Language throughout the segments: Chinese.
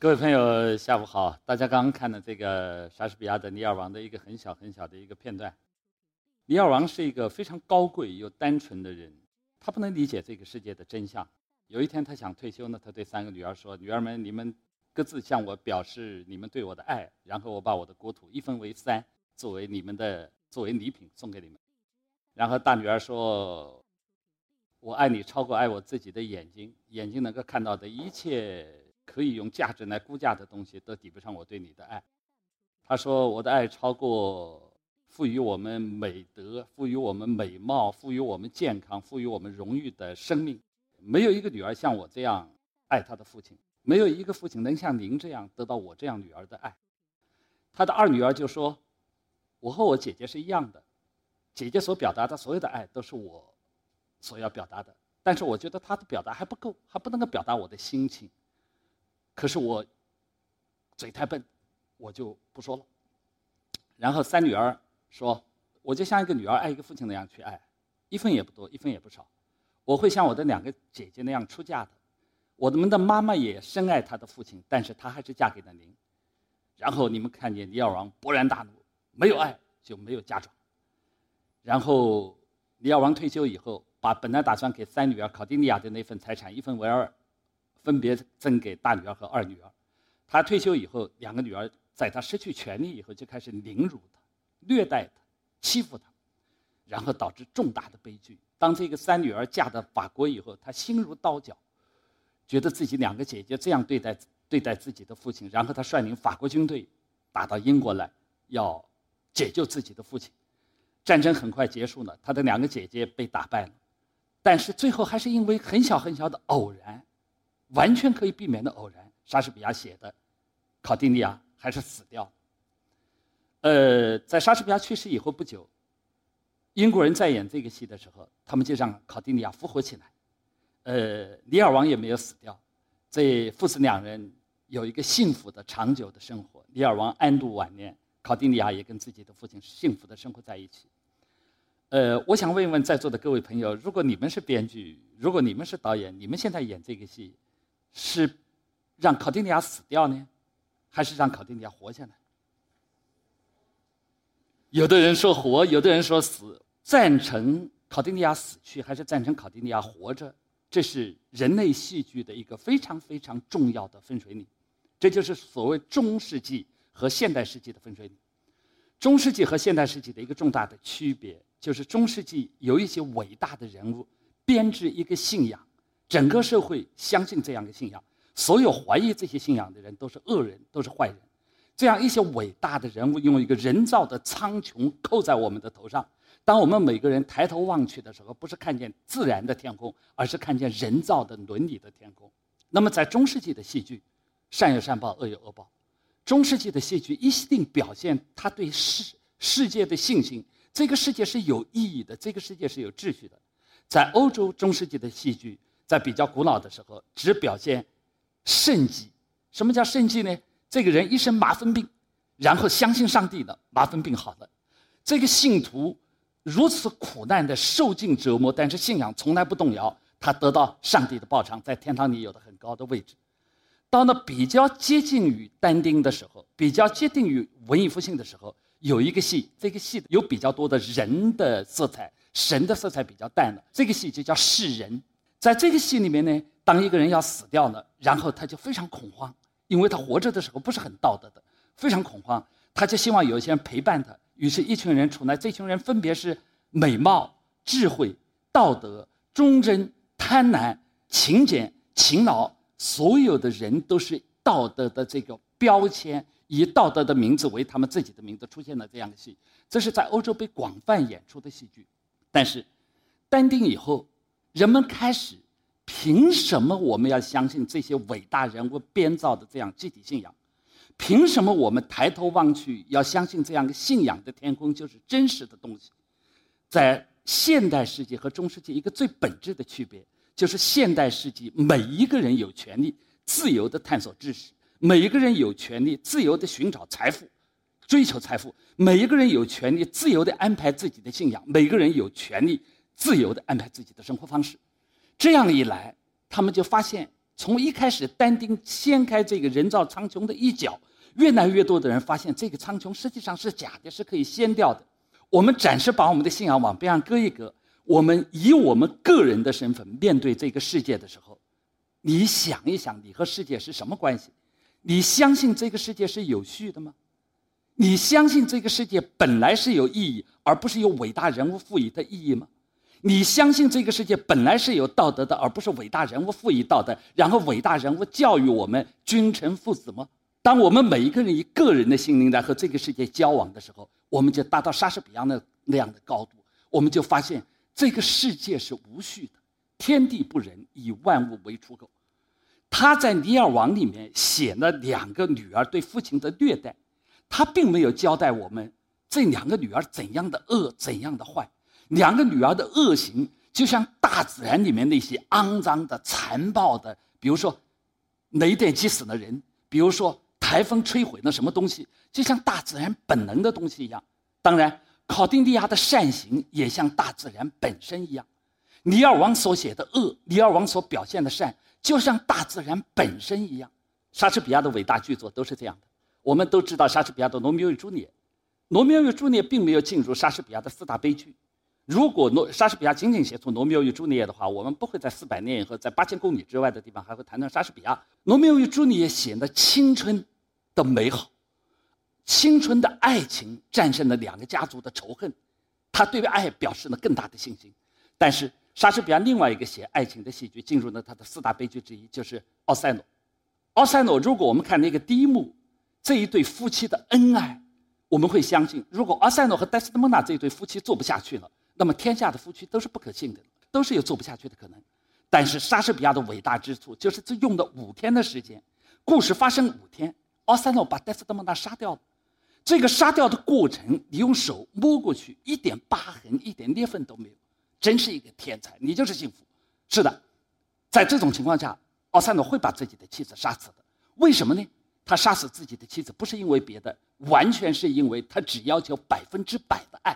各位朋友，下午好！大家刚刚看了这个莎士比亚的《尼尔王》的一个很小很小的一个片段。尼尔王是一个非常高贵又单纯的人，他不能理解这个世界的真相。有一天，他想退休呢，他对三个女儿说：“女儿们，你们各自向我表示你们对我的爱，然后我把我的国土一分为三，作为你们的作为礼品送给你们。”然后大女儿说：“我爱你超过爱我自己的眼睛，眼睛能够看到的一切。”可以用价值来估价的东西都抵不上我对你的爱。他说：“我的爱超过赋予我们美德、赋予我们美貌、赋予我们健康、赋予我们荣誉的生命。没有一个女儿像我这样爱她的父亲，没有一个父亲能像您这样得到我这样女儿的爱。”他的二女儿就说：“我和我姐姐是一样的，姐姐所表达的所有的爱都是我所要表达的，但是我觉得她的表达还不够，还不能够表达我的心情。”可是我嘴太笨，我就不说了。然后三女儿说：“我就像一个女儿爱一个父亲那样去爱，一分也不多，一分也不少。我会像我的两个姐姐那样出嫁的。我们的妈妈也深爱她的父亲，但是她还是嫁给了您。然后你们看见李尔王勃然大怒，没有爱就没有嫁妆。然后李尔王退休以后，把本来打算给三女儿考蒂尼亚的那份财产一分为二。”分别赠给大女儿和二女儿。他退休以后，两个女儿在他失去权利以后就开始凌辱他、虐待他、欺负他，然后导致重大的悲剧。当这个三女儿嫁到法国以后，她心如刀绞，觉得自己两个姐姐这样对待对待自己的父亲，然后她率领法国军队打到英国来，要解救自己的父亲。战争很快结束了，她的两个姐姐被打败了，但是最后还是因为很小很小的偶然。完全可以避免的偶然，莎士比亚写的，考蒂尼亚还是死掉。呃，在莎士比亚去世以后不久，英国人在演这个戏的时候，他们就让考蒂尼亚复活起来。呃，李尔王也没有死掉，这父子两人有一个幸福的长久的生活。尼尔王安度晚年，考蒂尼亚也跟自己的父亲幸福的生活在一起。呃，我想问一问在座的各位朋友，如果你们是编剧，如果你们是导演，你们现在演这个戏？是让考蒂尼亚死掉呢，还是让考蒂尼亚活下来？有的人说活，有的人说死。赞成考蒂尼亚死去，还是赞成考蒂尼亚活着？这是人类戏剧的一个非常非常重要的分水岭。这就是所谓中世纪和现代世纪的分水岭。中世纪和现代世纪的一个重大的区别，就是中世纪有一些伟大的人物编织一个信仰。整个社会相信这样的信仰，所有怀疑这些信仰的人都是恶人，都是坏人。这样一些伟大的人物用一个人造的苍穹扣在我们的头上，当我们每个人抬头望去的时候，不是看见自然的天空，而是看见人造的伦理的天空。那么，在中世纪的戏剧，善有善报，恶有恶报。中世纪的戏剧一定表现他对世世界的信心，这个世界是有意义的，这个世界是有秩序的。在欧洲中世纪的戏剧。在比较古老的时候，只表现圣迹。什么叫圣迹呢？这个人一生麻风病，然后相信上帝了，麻风病好了。这个信徒如此苦难的受尽折磨，但是信仰从来不动摇，他得到上帝的报偿，在天堂里有的很高的位置。到了比较接近于但丁的时候，比较接近于文艺复兴的时候，有一个戏，这个戏有比较多的人的色彩，神的色彩比较淡了。这个戏就叫世人。在这个戏里面呢，当一个人要死掉了，然后他就非常恐慌，因为他活着的时候不是很道德的，非常恐慌，他就希望有一些人陪伴他。于是，一群人出来，这群人分别是美貌、智慧、道德、忠贞、贪婪、勤俭、勤劳，所有的人都是道德的这个标签，以道德的名字为他们自己的名字出现了这样的戏。这是在欧洲被广泛演出的戏剧，但是，但丁以后。人们开始，凭什么我们要相信这些伟大人物编造的这样集体信仰？凭什么我们抬头望去要相信这样的信仰的天空就是真实的东西？在现代世界和中世纪，一个最本质的区别就是：现代世纪每一个人有权利自由地探索知识，每一个人有权利自由地寻找财富、追求财富，每一个人有权利自由地安排自己的信仰，每个人有权利。自由地安排自己的生活方式，这样一来，他们就发现从一开始但丁掀开这个人造苍穹的一角，越来越多的人发现这个苍穹实际上是假的，是可以掀掉的。我们暂时把我们的信仰往边上搁一搁，我们以我们个人的身份面对这个世界的时候，你想一想，你和世界是什么关系？你相信这个世界是有序的吗？你相信这个世界本来是有意义，而不是由伟大人物赋予的意义吗？你相信这个世界本来是有道德的，而不是伟大人物赋予道德，然后伟大人物教育我们君臣父子吗？当我们每一个人以个人的心灵来和这个世界交往的时候，我们就达到莎士比亚那那样的高度，我们就发现这个世界是无序的，天地不仁，以万物为刍狗。他在《尼尔王》里面写了两个女儿对父亲的虐待。他并没有交代我们这两个女儿怎样的恶，怎样的坏。两个女儿的恶行，就像大自然里面那些肮脏的、残暴的，比如说雷电击死了人，比如说台风摧毁了什么东西，就像大自然本能的东西一样。当然，考丁利亚的善行也像大自然本身一样。尼尔王所写的恶，尼尔王所表现的善，就像大自然本身一样。莎士比亚的伟大剧作都是这样的。我们都知道莎士比亚的《罗密欧与朱丽叶》，《罗密欧与朱丽叶》并没有进入莎士比亚的四大悲剧。如果罗莎士比亚仅仅写出《罗密欧与朱丽叶》的话，我们不会在四百年以后，在八千公里之外的地方还会谈谈莎士比亚。《罗密欧与朱丽叶》显得青春的美好，青春的爱情战胜了两个家族的仇恨，他对爱表示了更大的信心。但是莎士比亚另外一个写爱情的戏剧进入了他的四大悲剧之一，就是《奥赛罗》。《奥赛罗》，如果我们看那个第一幕。这一对夫妻的恩爱，我们会相信，如果奥塞诺和戴斯蒙娜这一对夫妻做不下去了，那么天下的夫妻都是不可信的，都是有做不下去的可能。但是莎士比亚的伟大之处就是这用了五天的时间，故事发生五天，奥赛诺把戴斯德蒙娜杀掉了。这个杀掉的过程，你用手摸过去，一点疤痕、一点裂缝都没有，真是一个天才，你就是幸福。是的，在这种情况下，奥赛诺会把自己的妻子杀死的。为什么呢？他杀死自己的妻子不是因为别的，完全是因为他只要求百分之百的爱，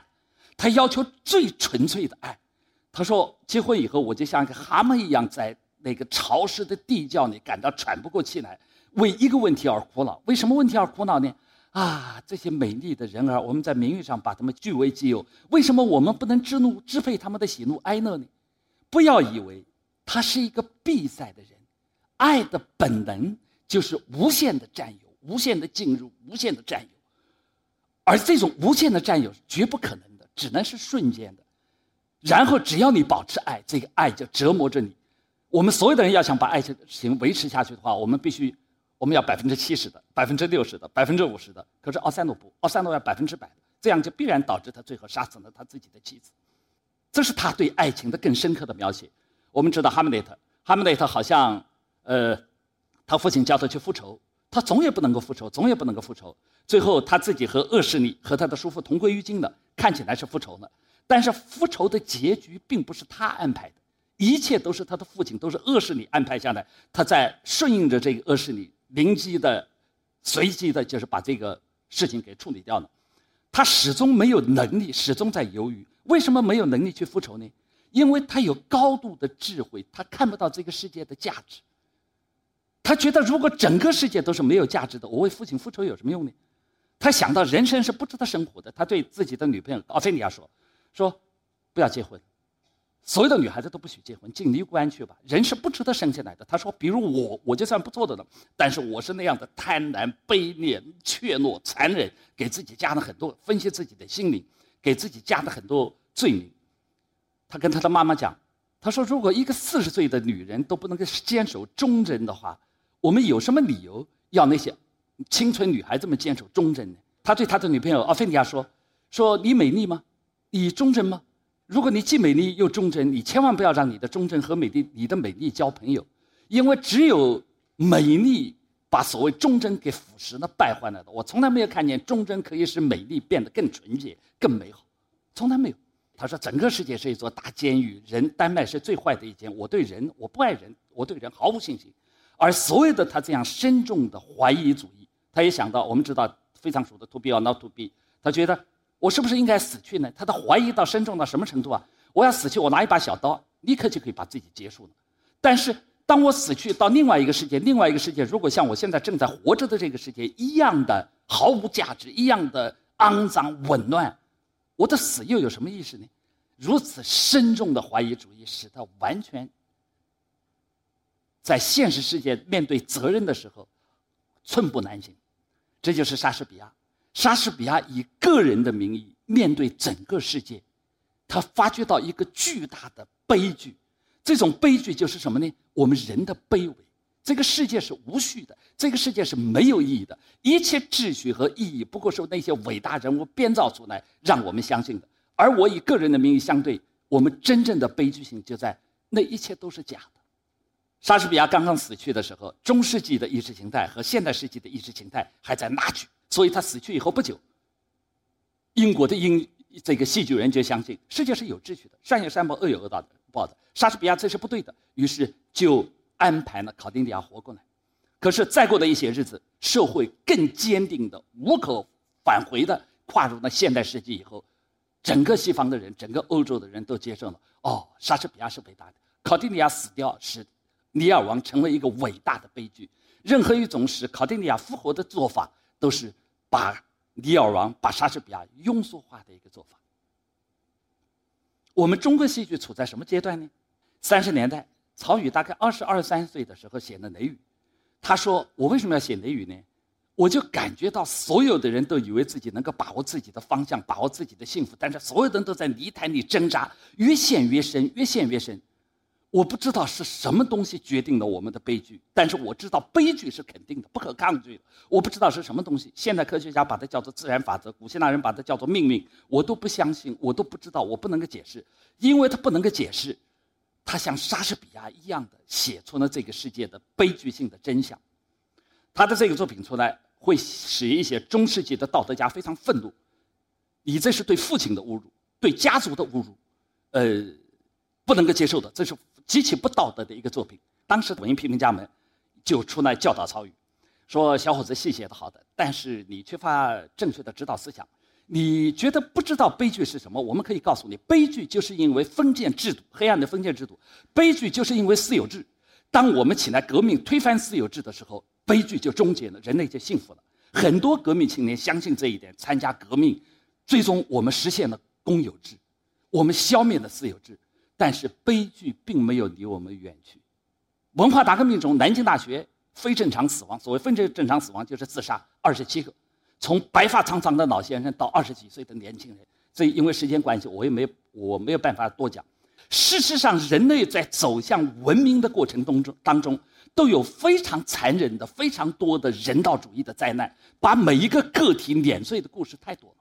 他要求最纯粹的爱。他说：“结婚以后，我就像一个蛤蟆一样，在那个潮湿的地窖里感到喘不过气来，为一个问题而苦恼。为什么问题而苦恼呢？啊，这些美丽的人儿，我们在名誉上把他们据为己有，为什么我们不能支怒支配他们的喜怒哀乐呢？不要以为他是一个闭塞的人，爱的本能。”就是无限的占有，无限的进入，无限的占有，而这种无限的占有是绝不可能，只能是瞬间的。然后只要你保持爱，这个爱就折磨着你。我们所有的人要想把爱情维持下去的话，我们必须，我们要百分之七十的，百分之六十的，百分之五十的。可是奥赛诺不，奥赛诺要百分之百的，这样就必然导致他最后杀死了他自己的妻子。这是他对爱情的更深刻的描写。我们知道哈姆雷特，哈姆雷特好像，呃。他父亲叫他去复仇，他总也不能够复仇，总也不能够复仇。最后他自己和恶势力和他的叔父同归于尽了，看起来是复仇了。但是复仇的结局并不是他安排的，一切都是他的父亲，都是恶势力安排下来。他在顺应着这个恶势力，灵机的、随机的，就是把这个事情给处理掉了。他始终没有能力，始终在犹豫。为什么没有能力去复仇呢？因为他有高度的智慧，他看不到这个世界的价值。他觉得，如果整个世界都是没有价值的，我为父亲复仇有什么用呢？他想到人生是不值得生活的。他对自己的女朋友奥菲利亚说：“说不要结婚，所有的女孩子都不许结婚，进尼姑庵去吧。人是不值得生下来的。”他说：“比如我，我就算不错的了，但是我是那样的贪婪、卑劣、怯懦、残忍，给自己加了很多分析自己的心灵，给自己加了很多罪名。”他跟他的妈妈讲：“他说，如果一个四十岁的女人都不能够坚守忠贞的话。”我们有什么理由要那些青春女孩子们坚守忠贞呢？他对他的女朋友奥菲尼亚说：“说你美丽吗？你忠贞吗？如果你既美丽又忠贞，你千万不要让你的忠贞和美丽、你的美丽交朋友，因为只有美丽把所谓忠贞给腐蚀了、败坏了的。我从来没有看见忠贞可以使美丽变得更纯洁、更美好，从来没有。”他说：“整个世界是一座大监狱，人丹麦是最坏的一间。我对人，我不爱人，我对人毫无信心。”而所有的他这样深重的怀疑主义，他也想到，我们知道非常熟的 “to be or not to be”，他觉得我是不是应该死去呢？他的怀疑到深重到什么程度啊？我要死去，我拿一把小刀，立刻就可以把自己结束了。但是当我死去到另外一个世界，另外一个世界如果像我现在正在活着的这个世界一样的毫无价值，一样的肮脏紊乱，我的死又有什么意思呢？如此深重的怀疑主义，使他完全在现实世界面对责任的时候寸步难行。这就是莎士比亚。莎士比亚以个人的名义面对整个世界，他发觉到一个巨大的悲剧。这种悲剧就是什么呢？我们人的卑微。这个世界是无序的，这个世界是没有意义的，一切秩序和意义不过是那些伟大人物编造出来让我们相信的。而我以个人的名义相对，我们真正的悲剧性就在那一切都是假的。莎士比亚刚刚死去的时候，中世纪的意识形态和现代世纪的意识形态还在拉锯，所以他死去以后不久，英国的英这个戏剧人就相信世界是有秩序的，善有善报，恶有恶报的报的。莎士比亚这是不对的，于是就。安排了考丁尼亚活过来，可是再过的一些日子，社会更坚定的、无可返回的跨入了现代世纪以后，整个西方的人、整个欧洲的人都接受了：哦，莎士比亚是伟大的，考丁尼亚死掉是尼尔王成为一个伟大的悲剧。任何一种使考蒂尼亚复活的做法，都是把尼尔王、把莎士比亚庸俗化的一个做法。我们中国戏剧处在什么阶段呢？三十年代。曹禺大概二十二三岁的时候写的《雷雨》，他说：“我为什么要写《雷雨》呢？我就感觉到所有的人都以为自己能够把握自己的方向，把握自己的幸福，但是所有人都在泥潭里挣扎，越陷越深，越陷越深。我不知道是什么东西决定了我们的悲剧，但是我知道悲剧是肯定的，不可抗拒的。我不知道是什么东西，现代科学家把它叫做自然法则，古希腊人把它叫做命运，我都不相信，我都不知道，我不能够解释，因为它不能够解释。”他像莎士比亚一样的写出了这个世界的悲剧性的真相，他的这个作品出来会使一些中世纪的道德家非常愤怒，你这是对父亲的侮辱，对家族的侮辱，呃，不能够接受的，这是极其不道德的一个作品。当时文艺批评家们就出来教导曹禺，说小伙子戏写的好的，但是你缺乏正确的指导思想。你觉得不知道悲剧是什么？我们可以告诉你，悲剧就是因为封建制度，黑暗的封建制度；悲剧就是因为私有制。当我们起来革命推翻私有制的时候，悲剧就终结了，人类就幸福了。很多革命青年相信这一点，参加革命，最终我们实现了公有制，我们消灭了私有制。但是悲剧并没有离我们远去。文化大革命中，南京大学非正常死亡，所谓非正常死亡就是自杀，二十七个。从白发苍苍的老先生到二十几岁的年轻人，所以因为时间关系，我也没我没有办法多讲。事实上，人类在走向文明的过程当中当中，都有非常残忍的、非常多的人道主义的灾难，把每一个个体碾碎的故事太多了。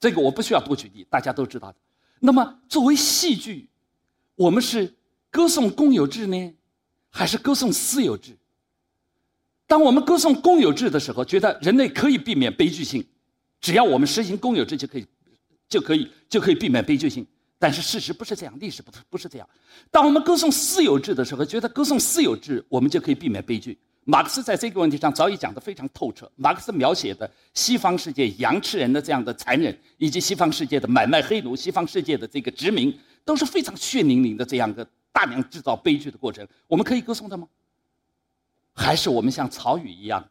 这个我不需要多举例，大家都知道的。那么，作为戏剧，我们是歌颂公有制呢，还是歌颂私有制？当我们歌颂公有制的时候，觉得人类可以避免悲剧性，只要我们实行公有制就可以，就可以就可以避免悲剧性。但是事实不是这样，历史不不是这样。当我们歌颂私有制的时候，觉得歌颂私有制我们就可以避免悲剧。马克思在这个问题上早已讲得非常透彻。马克思描写的西方世界羊吃人的这样的残忍，以及西方世界的买卖黑奴、西方世界的这个殖民，都是非常血淋淋的这样的大量制造悲剧的过程。我们可以歌颂的吗？还是我们像曹禺一样，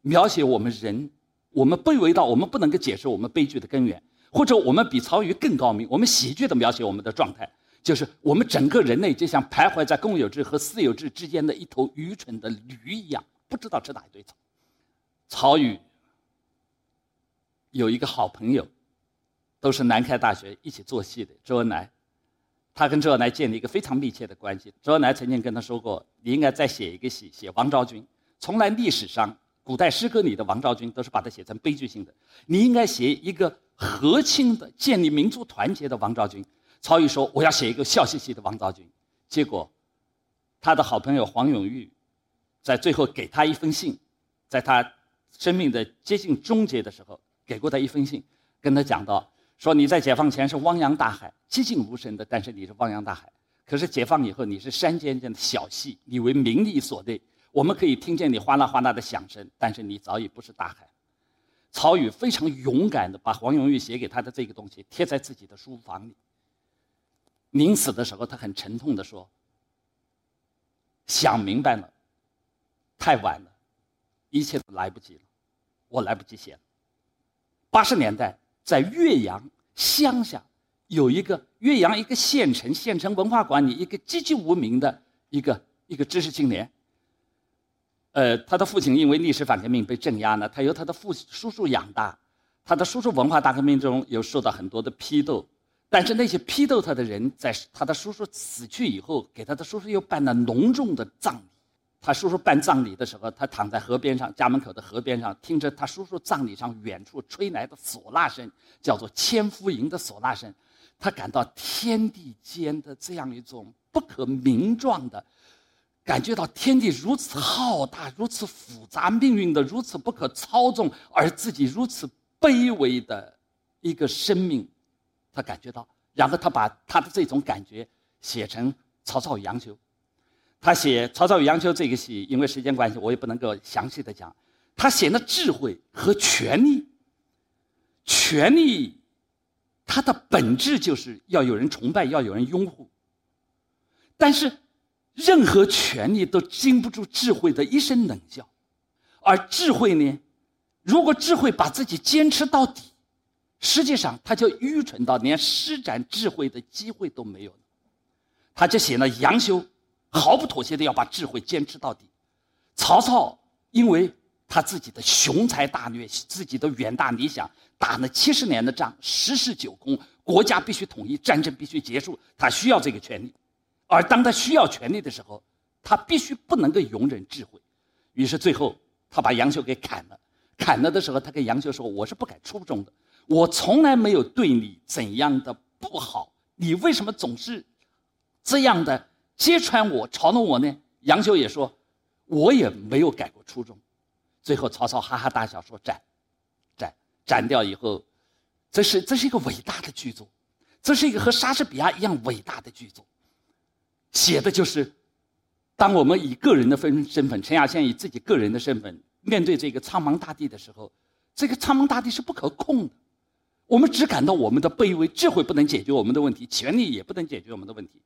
描写我们人，我们卑微到我们不能够解释我们悲剧的根源，或者我们比曹禺更高明，我们喜剧的描写我们的状态，就是我们整个人类就像徘徊在公有制和私有制之间的一头愚蠢的驴一样，不知道吃哪一堆草。曹禺有一个好朋友，都是南开大学一起做戏的周恩来。他跟周恩来建立一个非常密切的关系。周恩来曾经跟他说过：“你应该再写一个戏，写王昭君。从来历史上，古代诗歌里的王昭君都是把它写成悲剧性的。你应该写一个和亲的、建立民族团结的王昭君。”曹禺说：“我要写一个笑嘻嘻的王昭君。”结果，他的好朋友黄永玉，在最后给他一封信，在他生命的接近终结的时候，给过他一封信，跟他讲到。说你在解放前是汪洋大海，寂静无声的，但是你是汪洋大海。可是解放以后，你是山间间的小溪，你为名利所累。我们可以听见你哗啦哗啦的响声，但是你早已不是大海。曹禺非常勇敢的把黄永玉写给他的这个东西贴在自己的书房里。临死的时候，他很沉痛地说：“想明白了，太晚了，一切都来不及了，我来不及写了。”八十年代，在岳阳乡下，有一个岳阳一个县城县城文化馆里一个籍籍无名的一个一个知识青年。呃，他的父亲因为历史反革命被镇压了，他由他的父叔叔养大。他的叔叔文化大革命中有受到很多的批斗，但是那些批斗他的人，在他的叔叔死去以后，给他的叔叔又办了隆重的葬礼。他叔叔办葬礼的时候，他躺在河边上，家门口的河边上，听着他叔叔葬礼上远处吹来的唢呐声，叫做千夫营的唢呐声，他感到天地间的这样一种不可名状的，感觉到天地如此浩大，如此复杂，命运的如此不可操纵，而自己如此。卑微的一个生命，他感觉到，然后他把他的这种感觉写成《曹操与杨修》。他写《曹操与杨修》这个戏，因为时间关系，我也不能够详细的讲。他写的智慧和权力，权力，它的本质就是要有人崇拜，要有人拥护。但是，任何权力都经不住智慧的一声冷笑，而智慧呢？如果智慧把自己坚持到底，实际上他就愚蠢到连施展智慧的机会都没有。他就写了杨修，毫不妥协的要把智慧坚持到底。曹操因为他自己的雄才大略，自己的远大理想，打了七十年的仗，十室九空，国家必须统一，战争必须结束，他需要这个权利。而当他需要权力的时候，他必须不能够容忍智慧。于是最后他把杨修给砍了。砍了的时候，他跟杨修说：“我是不改初衷的，我从来没有对你怎样的不好，你为什么总是这样的揭穿我、嘲弄我呢？”杨修也说：“我也没有改过初衷。”最后，曹操哈哈大笑说：“斩，斩，斩掉以后，这是这是一个伟大的剧作，这是一个和莎士比亚一样伟大的剧作，写的就是当我们以个人的分身份，陈亚先以自己个人的身份。”面对这个苍茫大地的时候，这个苍茫大地是不可控的。我们只感到我们的卑微，智慧不能解决我们的问题，权力也不能解决我们的问题。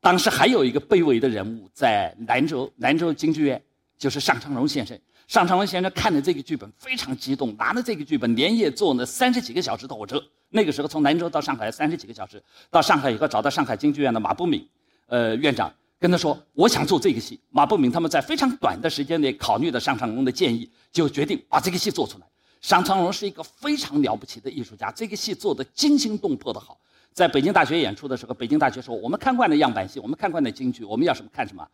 当时还有一个卑微的人物在兰州，兰州京剧院，就是尚昌荣先生。尚昌荣先生看了这个剧本非常激动，拿着这个剧本连夜坐了三十几个小时的火车。那个时候从兰州到上海三十几个小时，到上海以后找到上海京剧院的马步敏，呃，院长。跟他说：“我想做这个戏。”马步敏他们在非常短的时间内考虑了尚昌荣的建议，就决定把这个戏做出来。尚昌荣是一个非常了不起的艺术家，这个戏做的惊心动魄的好。在北京大学演出的时候，北京大学说：“我们看惯了样板戏，我们看惯了京剧，我们要什么看什么，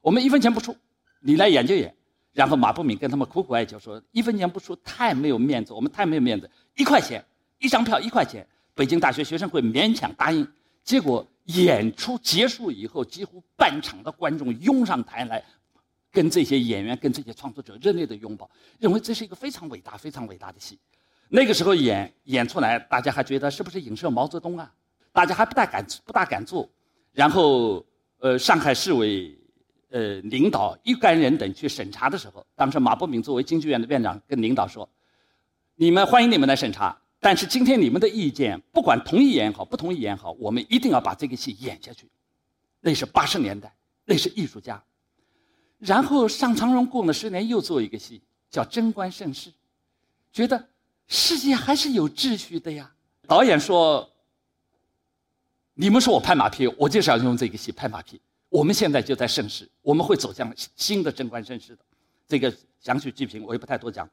我们一分钱不出，你来演就演。”然后马步敏跟他们苦苦哀求说：“一分钱不出太没有面子，我们太没有面子，一块钱一张票一块钱。”北京大学学生会勉强答应，结果。演出结束以后，几乎半场的观众拥上台来，跟这些演员、跟这些创作者热烈的拥抱，认为这是一个非常伟大、非常伟大的戏。那个时候演演出来，大家还觉得是不是影射毛泽东啊？大家还不大敢、不大敢做。然后，呃，上海市委呃领导一干人等去审查的时候，当时马伯明作为京剧院的院长跟领导说：“你们欢迎你们来审查。”但是今天你们的意见，不管同意演也好，不同意演也好，我们一定要把这个戏演下去。那是八十年代，那是艺术家。然后尚长荣过了十年，又做一个戏，叫《贞观盛世》，觉得世界还是有秩序的呀。导演说：“你们说我拍马屁，我就是要用这个戏拍马屁。我们现在就在盛世，我们会走向新的贞观盛世的。这个详细剧评我也不太多讲。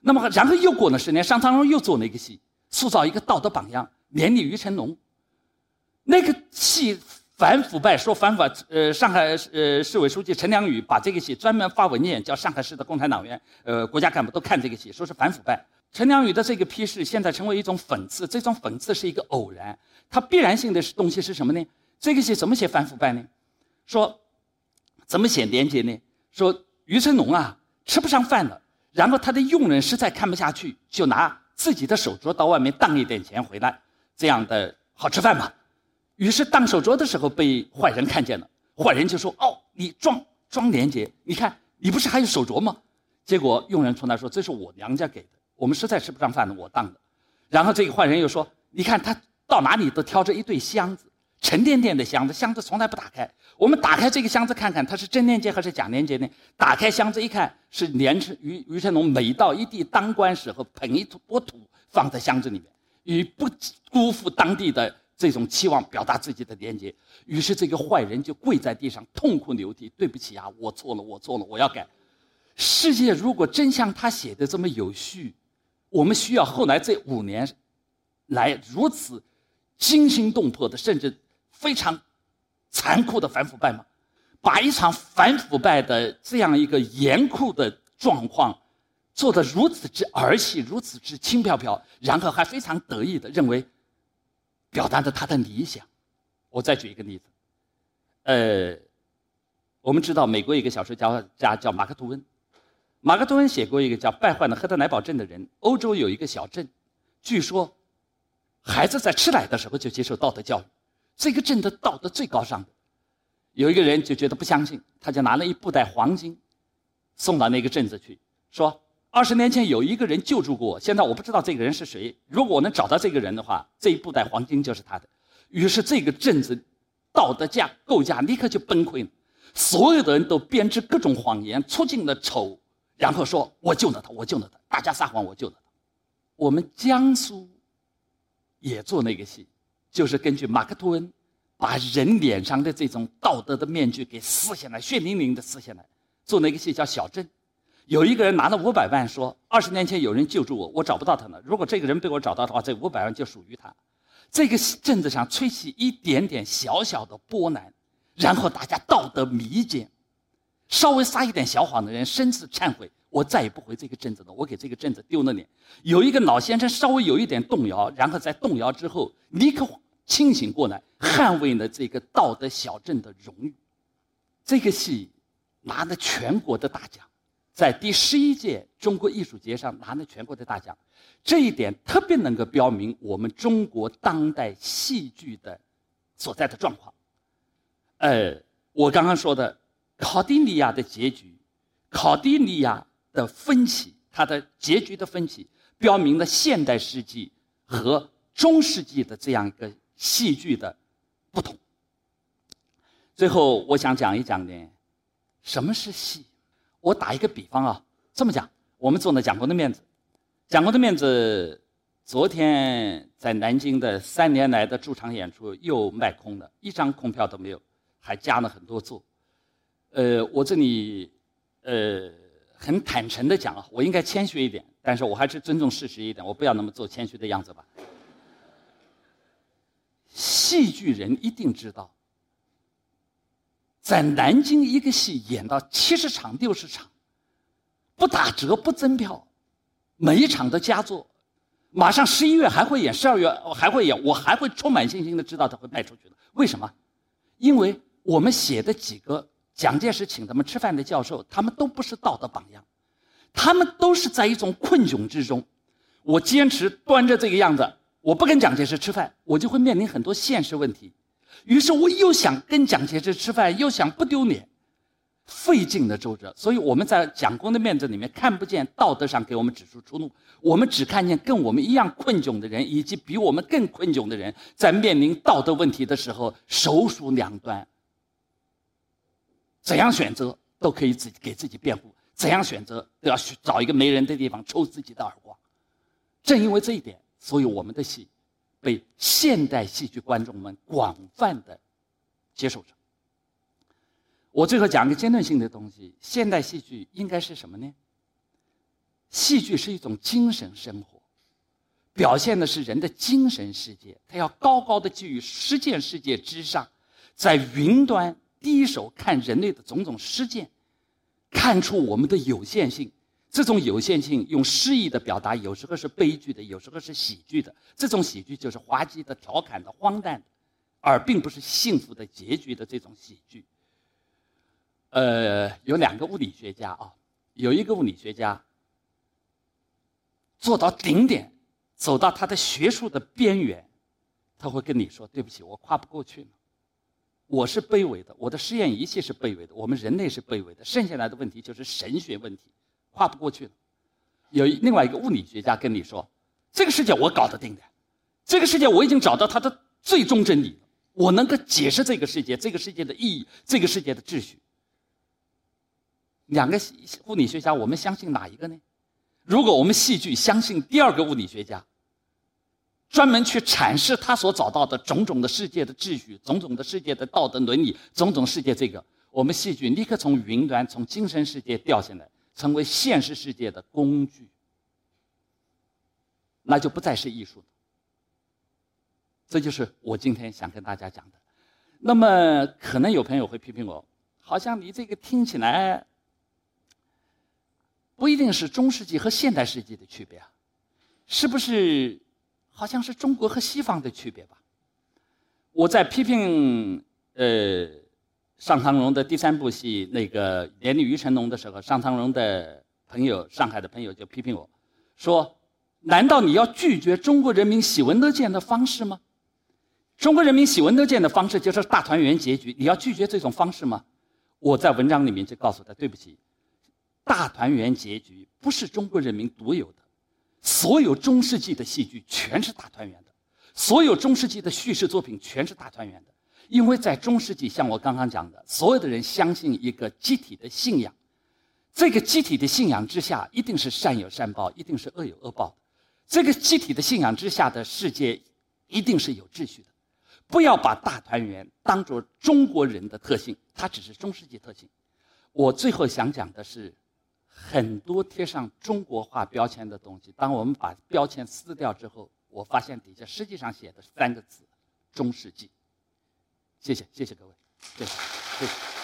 那么然后又过了十年，尚长荣又做了一个戏。”塑造一个道德榜样，连立于成龙。那个戏反腐败，说反腐，呃，上海呃市委书记陈良宇把这个戏专门发文件，叫上海市的共产党员、呃国家干部都看这个戏，说是反腐败。陈良宇的这个批示现在成为一种讽刺，这种讽刺是一个偶然，它必然性的东西是什么呢？这个戏怎么写反腐败呢？说怎么写廉洁呢？说于成龙啊吃不上饭了，然后他的佣人实在看不下去，就拿。自己的手镯到外面当一点钱回来，这样的好吃饭嘛？于是当手镯的时候被坏人看见了，坏人就说：“哦，你装装廉洁，你看你不是还有手镯吗？”结果佣人从那说：“这是我娘家给的，我们实在吃不上饭了，我当的。”然后这个坏人又说：“你看他到哪里都挑着一对箱子，沉甸甸的箱子，箱子从来不打开。我们打开这个箱子看看，它是真廉洁还是假廉洁呢？打开箱子一看，是连成于于成龙每到一地当官时候捧一坨土放在箱子里面，以不辜负当地的这种期望表达自己的连接。于是这个坏人就跪在地上痛哭流涕：“对不起啊，我错了，我错了，我要改。”世界如果真像他写的这么有序，我们需要后来这五年来如此惊心动魄的，甚至。非常残酷的反腐败吗？把一场反腐败的这样一个严酷的状况做得如此之儿戏，如此之轻飘飘，然后还非常得意的认为表达着他的理想。我再举一个例子，呃，我们知道美国一个小说家家叫马克吐温，马克吐温写过一个叫《败坏的赫德莱堡镇的人》。欧洲有一个小镇，据说孩子在吃奶的时候就接受道德教育。这个镇的道德最高尚，有一个人就觉得不相信，他就拿了一布袋黄金，送到那个镇子去，说二十年前有一个人救助过我，现在我不知道这个人是谁。如果我能找到这个人的话，这一布袋黄金就是他的。于是这个镇子道德架构架立刻就崩溃了，所有的人都编织各种谎言，出尽了丑，然后说我救了他，我救了他，大家撒谎，我救了他。我们江苏也做那个戏。就是根据马克吐温，把人脸上的这种道德的面具给撕下来，血淋淋的撕下来，做那个戏叫《小镇》。有一个人拿了五百万，说二十年前有人救助我，我找不到他了。如果这个人被我找到的话，这五百万就属于他。这个镇子上吹起一点点小小的波澜，然后大家道德迷奸，稍微撒一点小谎的人深自忏悔，我再也不回这个镇子了。我给这个镇子丢了脸。有一个老先生稍微有一点动摇，然后在动摇之后立刻。清醒过来，捍卫了这个道德小镇的荣誉。这个戏拿了全国的大奖，在第十一届中国艺术节上拿了全国的大奖。这一点特别能够标明我们中国当代戏剧的所在的状况。呃，我刚刚说的考蒂尼亚的结局，考蒂尼亚的分歧，它的结局的分歧，标明了现代世纪和中世纪的这样一个。戏剧的不同。最后，我想讲一讲呢，什么是戏？我打一个比方啊，这么讲，我们做了蒋公的面子，蒋公的面子，昨天在南京的三年来的驻场演出又卖空了，一张空票都没有，还加了很多座。呃，我这里呃很坦诚的讲啊，我应该谦虚一点，但是我还是尊重事实一点，我不要那么做谦虚的样子吧。戏剧人一定知道，在南京一个戏演到七十场、六十场，不打折、不增票，每一场都佳作，马上十一月还会演，十二月还会演，我还会充满信心的知道他会卖出去的。为什么？因为我们写的几个蒋介石请他们吃饭的教授，他们都不是道德榜样，他们都是在一种困窘之中。我坚持端着这个样子。我不跟蒋介石吃饭，我就会面临很多现实问题。于是我又想跟蒋介石吃饭，又想不丢脸，费尽了周折。所以我们在蒋公的面子里面看不见道德上给我们指出出路，我们只看见跟我们一样困窘的人，以及比我们更困窘的人，在面临道德问题的时候手鼠两端，怎样选择都可以自己给自己辩护，怎样选择都要去找一个没人的地方抽自己的耳光。正因为这一点。所以我们的戏被现代戏剧观众们广泛的接受着。我最后讲个阶段性的东西：现代戏剧应该是什么呢？戏剧是一种精神生活，表现的是人的精神世界，它要高高的居于实践世界之上，在云端低手看人类的种种实践，看出我们的有限性。这种有限性用诗意的表达，有时候是悲剧的，有时候是喜剧的。这种喜剧就是滑稽的、调侃的、荒诞的，而并不是幸福的结局的这种喜剧。呃，有两个物理学家啊，有一个物理学家做到顶点，走到他的学术的边缘，他会跟你说：“对不起，我跨不过去了，我是卑微的，我的实验仪器是卑微的，我们人类是卑微的，剩下来的问题就是神学问题。”跨不过去了，有另外一个物理学家跟你说：“这个世界我搞得定的，这个世界我已经找到它的最终真理。我能够解释这个世界、这个世界的意义、这个世界的秩序。两个物理学家，我们相信哪一个呢？如果我们戏剧相信第二个物理学家，专门去阐释他所找到的种种的世界的秩序、种种的世界的道德伦理、种种世界这个，我们戏剧立刻从云端、从精神世界掉下来，成为现实世界的工具，那就不再是艺术了。这就是我今天想跟大家讲的。那么，可能有朋友会批评我，好像你这个听起来不一定是中世纪和现代世纪的区别啊，是不是？好像是中国和西方的区别吧。我在批评呃上唐荣的第三部戏那个《连丽于成龙》的时候，上唐荣的朋友，上海的朋友就批评我说：“难道你要拒绝中国人民喜闻乐见的方式吗？”中国人民喜闻乐见的方式就是大团圆结局。你要拒绝这种方式吗？我在文章里面就告诉他：对不起，大团圆结局不是中国人民独有的，所有中世纪的戏剧全是大团圆的，所有中世纪的叙事作品全是大团圆的。因为在中世纪，像我刚刚讲的，所有的人相信一个集体的信仰，这个集体的信仰之下，一定是善有善报，一定是恶有恶报。这个集体的信仰之下的世界，一定是有秩序的。不要把大团圆当做中国人的特性，它只是中世纪特性。我最后想讲的是，很多贴上中国化标签的东西，当我们把标签撕掉之后，我发现底下实际上写的是三个字：中世纪。谢谢，谢谢各位，谢谢，谢谢。